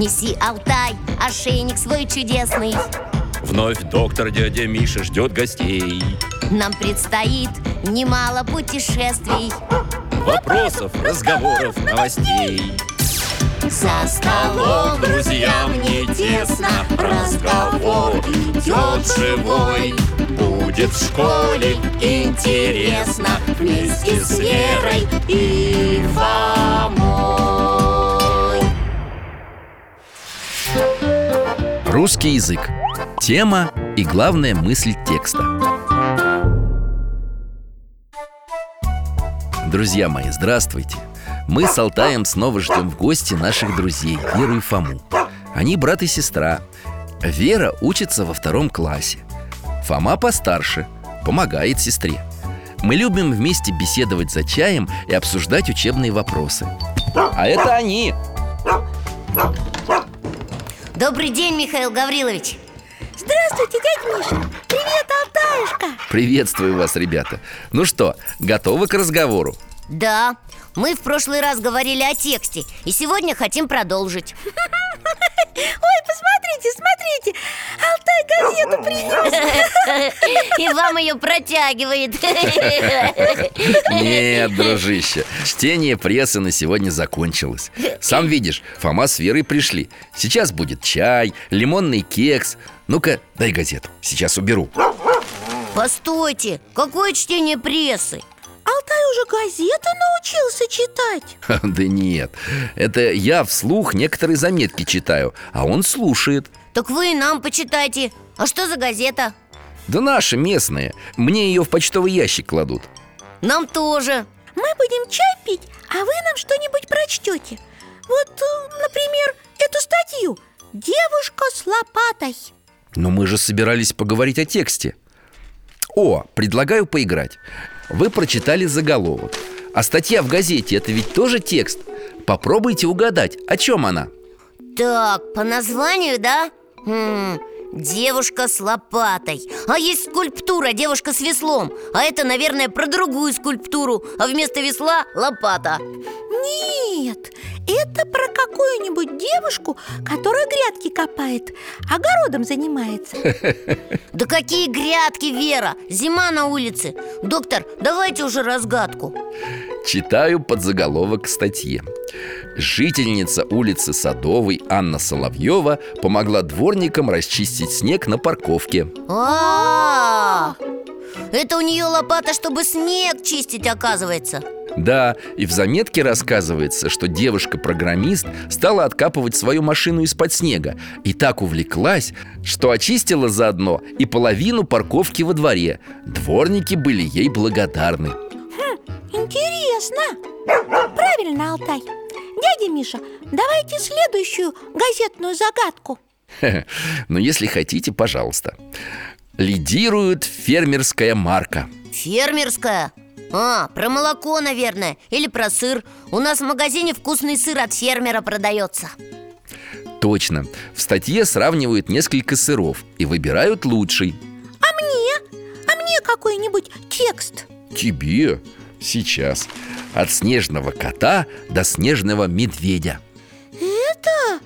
Неси, Алтай, ошейник свой чудесный. Вновь доктор дядя Миша ждет гостей. Нам предстоит немало путешествий. Вопросов, разговоров, новостей. За столом, друзьям не тесно. Разговор идет живой. Будет в школе интересно. Вместе с Верой и Фомой Русский язык. Тема и главная мысль текста. Друзья мои, здравствуйте. Мы с Алтаем снова ждем в гости наших друзей Веру и Фому. Они брат и сестра. Вера учится во втором классе. Фома постарше, помогает сестре. Мы любим вместе беседовать за чаем и обсуждать учебные вопросы. А это они. Добрый день, Михаил Гаврилович. Здравствуйте, дядя Миша. Привет, Алтаюшка. Приветствую вас, ребята. Ну что, готовы к разговору? Да, мы в прошлый раз говорили о тексте И сегодня хотим продолжить Ой, посмотрите, смотрите. Алтай газету принес. И вам ее протягивает. Нет, дружище, чтение прессы на сегодня закончилось. Сам видишь, Фома с Верой пришли. Сейчас будет чай, лимонный кекс. Ну-ка, дай газету, сейчас уберу. Постойте, какое чтение прессы? Алтай уже газеты научился читать. Да нет, это я вслух некоторые заметки читаю А он слушает. Так вы и нам почитайте. А что за газета? Да наши местные Мне ее в почтовый ящик кладут. Нам тоже. Мы будем чай пить, а вы нам что-нибудь прочтете Вот, э, например, эту статью. «Девушка с лопатой» Но мы же собирались поговорить о тексте. О, предлагаю поиграть Вы прочитали заголовок. А статья в газете – это ведь тоже текст. Попробуйте угадать, о чем она? Так, по названию, да? Хм, девушка с лопатой. А есть скульптура девушка с веслом. А это, наверное, про другую скульптуру. А вместо весла лопата. Нет, это про какую-нибудь девушку, которая грядки копает, огородом занимается. Да какие грядки, Вера! Зима на улице. Доктор, давайте уже разгадку Читаю подзаголовок к статье Жительница улицы Садовой Анна Соловьева помогла дворникам расчистить снег на парковке. А, Это у нее лопата, чтобы снег чистить, оказывается. Да, и в заметке рассказывается, что девушка-программист стала откапывать свою машину из-под снега И так увлеклась, что очистила заодно и половину парковки во дворе. Дворники были ей благодарны Интересно. Правильно, Алтай. Дядя Миша, давайте следующую газетную загадку. Но если хотите, пожалуйста. Лидирует фермерская марка. Фермерская? А, про молоко, наверное, или про сыр. У нас в магазине вкусный сыр от фермера продается. Точно, в статье сравнивают несколько сыров и выбирают лучший. А мне? А мне какой-нибудь текст? Тебе? Сейчас. От снежного кота до снежного медведя. Это?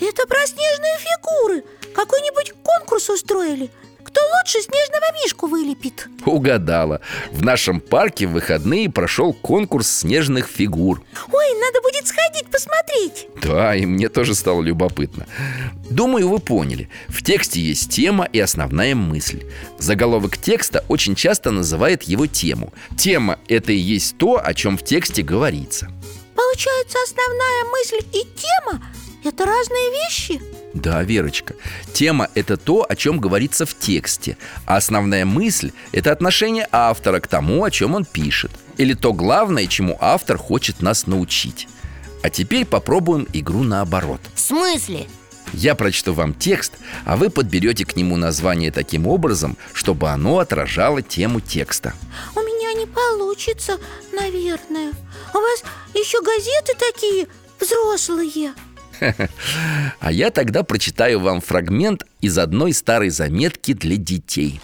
Это про снежные фигуры. Какой-нибудь конкурс устроили Кто лучше снежного мишку вылепит. Угадала. В нашем парке в выходные прошел конкурс снежных фигур. Ой, надо будет сходить посмотреть. Да, и мне тоже стало любопытно. Думаю, вы поняли. В тексте есть тема и основная мысль. Заголовок текста очень часто называет его тему. Тема – это и есть то, о чем в тексте говорится. Получается, основная мысль и тема – это разные вещи? Да, Верочка, тема – это то, о чем говорится в тексте А основная мысль – это отношение автора к тому, о чем он пишет Или то главное, чему автор хочет нас научить. А теперь попробуем игру наоборот. В смысле? Я прочту вам текст, а вы подберете к нему название таким образом, чтобы оно отражало тему текста. У меня не получится, наверное. У вас еще газеты такие взрослые А я тогда прочитаю вам фрагмент из одной старой заметки для детей.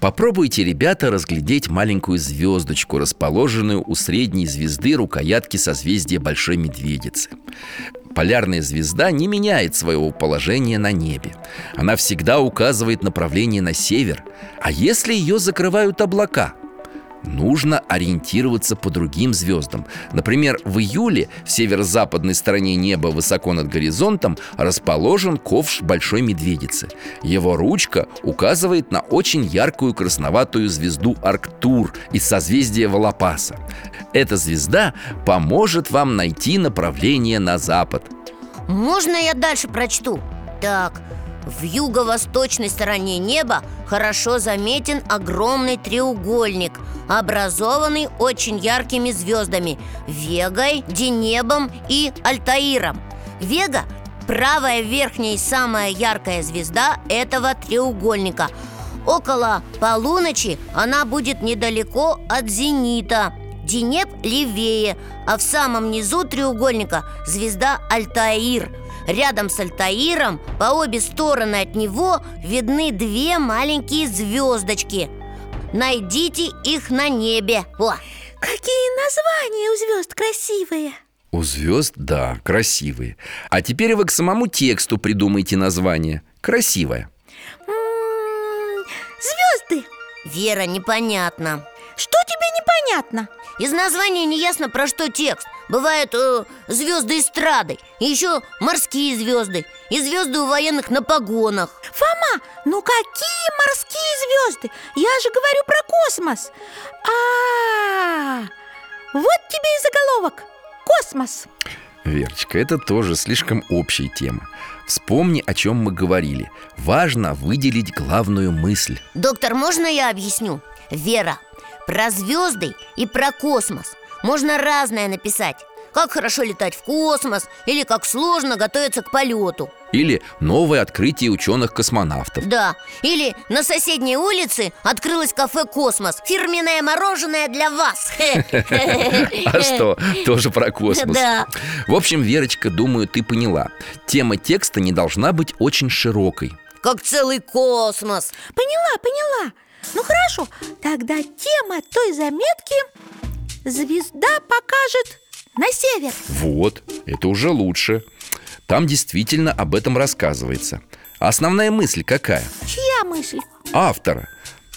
Попробуйте, ребята, разглядеть маленькую звездочку, расположенную у средней звезды рукоятки созвездия Большой Медведицы. Полярная звезда не меняет своего положения на небе. Она всегда указывает направление на север. А если ее закрывают облака – Нужно ориентироваться по другим звездам. Например, в июле в северо-западной стороне неба высоко над горизонтом расположен ковш Большой Медведицы. Его ручка указывает на очень яркую красноватую звезду Арктур из созвездия Волопаса Эта звезда поможет вам найти направление на запад. Можно я дальше прочту? Так, в юго-восточной стороне неба хорошо заметен огромный треугольник, образованный очень яркими звездами Вегой, Денебом и Альтаиром. Вега – правая верхняя и самая яркая звезда этого треугольника. Около полуночи она будет недалеко от зенита. Денеб левее, а в самом низу треугольника звезда Альтаир – Рядом с Альтаиром, по обе стороны от него, видны две маленькие звездочки. Найдите их на небе. О! Какие названия у звезд красивые? У звезд, да, красивые. А теперь вы к самому тексту придумайте название. Красивое. М-м, Звезды. Вера, непонятно. Что тебе непонятно? Из названия не ясно про что текст Бывают э, звезды эстрады И еще морские звезды И звезды у военных на погонах. Фома, ну какие морские звезды? Я же говорю про космос. А, -а, -а вот тебе и заголовок. Космос. Верочка, это тоже слишком общая тема. Вспомни, о чем мы говорили. Важно выделить главную мысль. Доктор, можно я объясню? Вера, про звезды и про космос можно разное написать. Как хорошо летать в космос Или как сложно готовиться к полету. Или новое открытие ученых-космонавтов. Да, или на соседней улице открылось кафе «Космос» Фирменное мороженое для вас. А что, тоже про космос? Да. В общем, Верочка, думаю, ты поняла. Тема текста не должна быть очень широкой. Как целый космос. Поняла, поняла. Ну хорошо, тогда тема той заметки Звезда покажет на север. Вот, это уже лучше. Там действительно об этом рассказывается. А основная мысль какая? Чья мысль? Автора.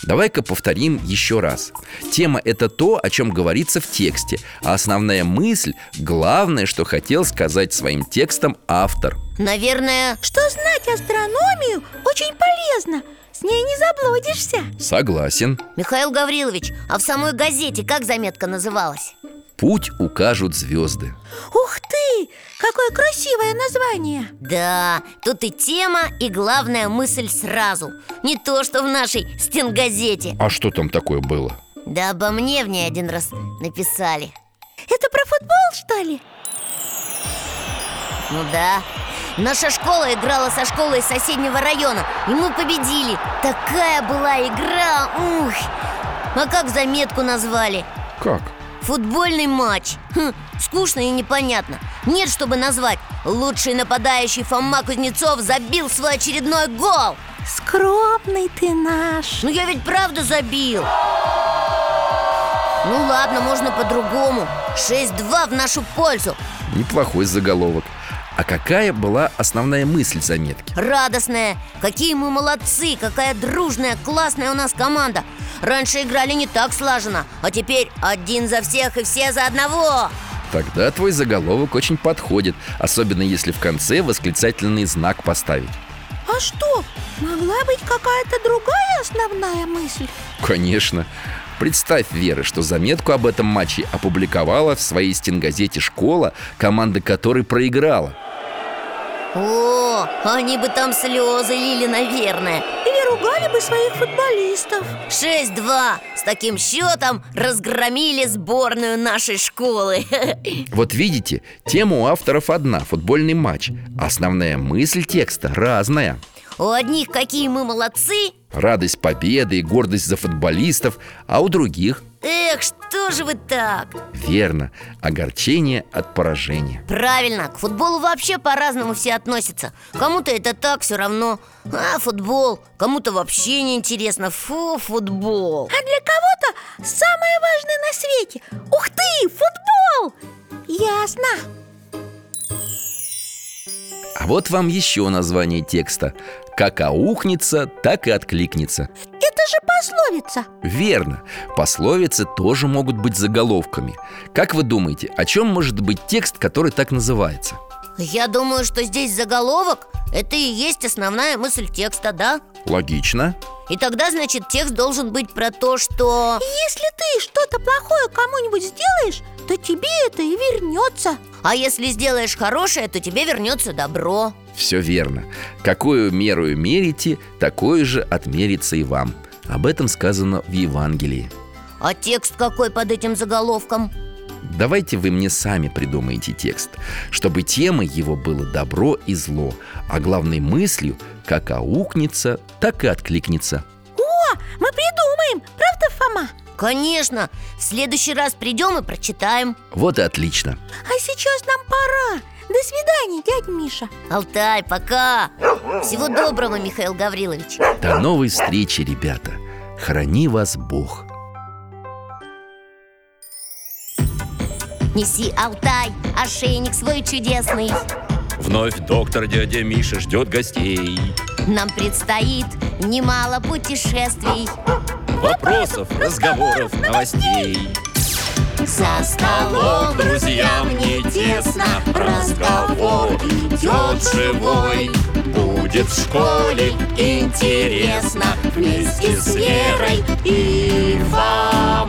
Давай-ка повторим еще раз. Тема – это то, о чем говорится в тексте. А основная мысль – главное, что хотел сказать своим текстом автор. Наверное, Что знать астрономию очень полезно С ней не заблудишься Согласен Михаил Гаврилович, а в самой газете как заметка называлась? Путь укажут звезды Ух ты! Какое красивое название Да, тут и тема, и главная мысль сразу Не то, что в нашей стенгазете А что там такое было? Да обо мне в ней один раз написали Это про футбол, что ли? Ну да Наша школа играла со школой соседнего района И мы победили. Такая была игра Ух! А как заметку назвали? Как? Футбольный матч. Хм, Скучно и непонятно. Нет, чтобы назвать. Лучший нападающий Фома Кузнецов забил свой очередной гол. Скромный ты наш. Ну я ведь правда забил. Ну ладно, можно по-другому. 6-2 в нашу пользу. Неплохой заголовок А какая была основная мысль заметки? Радостная. Какие мы молодцы Какая дружная, классная у нас команда. Раньше играли не так слаженно А теперь один за всех и все за одного. Тогда твой заголовок очень подходит Особенно если в конце восклицательный знак поставить. А что, могла быть какая-то другая основная мысль? Конечно. Представь, Вера, что заметку об этом матче опубликовала в своей стенгазете «Школа», команда которой проиграла О, они бы там слезы лили, наверное. Или ругали бы своих футболистов. 6-2 С таким счетом разгромили сборную нашей школы. Вот видите, тема у авторов одна – футбольный матч. Основная мысль текста разная. У одних какие мы молодцы. Радость победы и гордость за футболистов А у других Эх, что же вы так? Верно, огорчение от поражения. Правильно, к футболу вообще по-разному все относятся. Кому-то это так все равно. А, футбол? Кому-то вообще не интересно. Фу, футбол. А для кого-то самое важное на свете. Ух ты, футбол! Ясно. А вот вам еще название текста. Как аухнется, так и откликнется пословица. Верно, пословицы тоже могут быть заголовками. Как вы думаете, о чем может быть текст, который так называется? Я думаю, что здесь заголовок – это и есть основная мысль текста, да? Логично. И тогда, значит, текст должен быть про то, что... Если ты что-то плохое кому-нибудь сделаешь, то тебе это и вернется А если сделаешь хорошее, то тебе вернется добро. Все верно. Какую меру мерите, такое же отмерится и вам Об этом сказано в Евангелии. А текст какой под этим заголовком? Давайте вы мне сами придумаете текст Чтобы темой его было добро и зло А главной мыслью как аукнется, так и откликнется. О, мы придумаем, правда, Фома? Конечно, в следующий раз придем и прочитаем. Вот и отлично. А сейчас нам пора. До свидания, дядя Миша. Алтай, пока! Всего доброго, Михаил Гаврилович. До новой встречи, ребята. Храни вас Бог. Неси, Алтай, ошейник свой чудесный. Вновь доктор дядя Миша ждет гостей. Нам предстоит немало путешествий. Вопросов, разговоров, новостей За столом. Друзьям не тесно. Разговор идет живой. Будет в школе интересно. Вместе с Верой и Фомой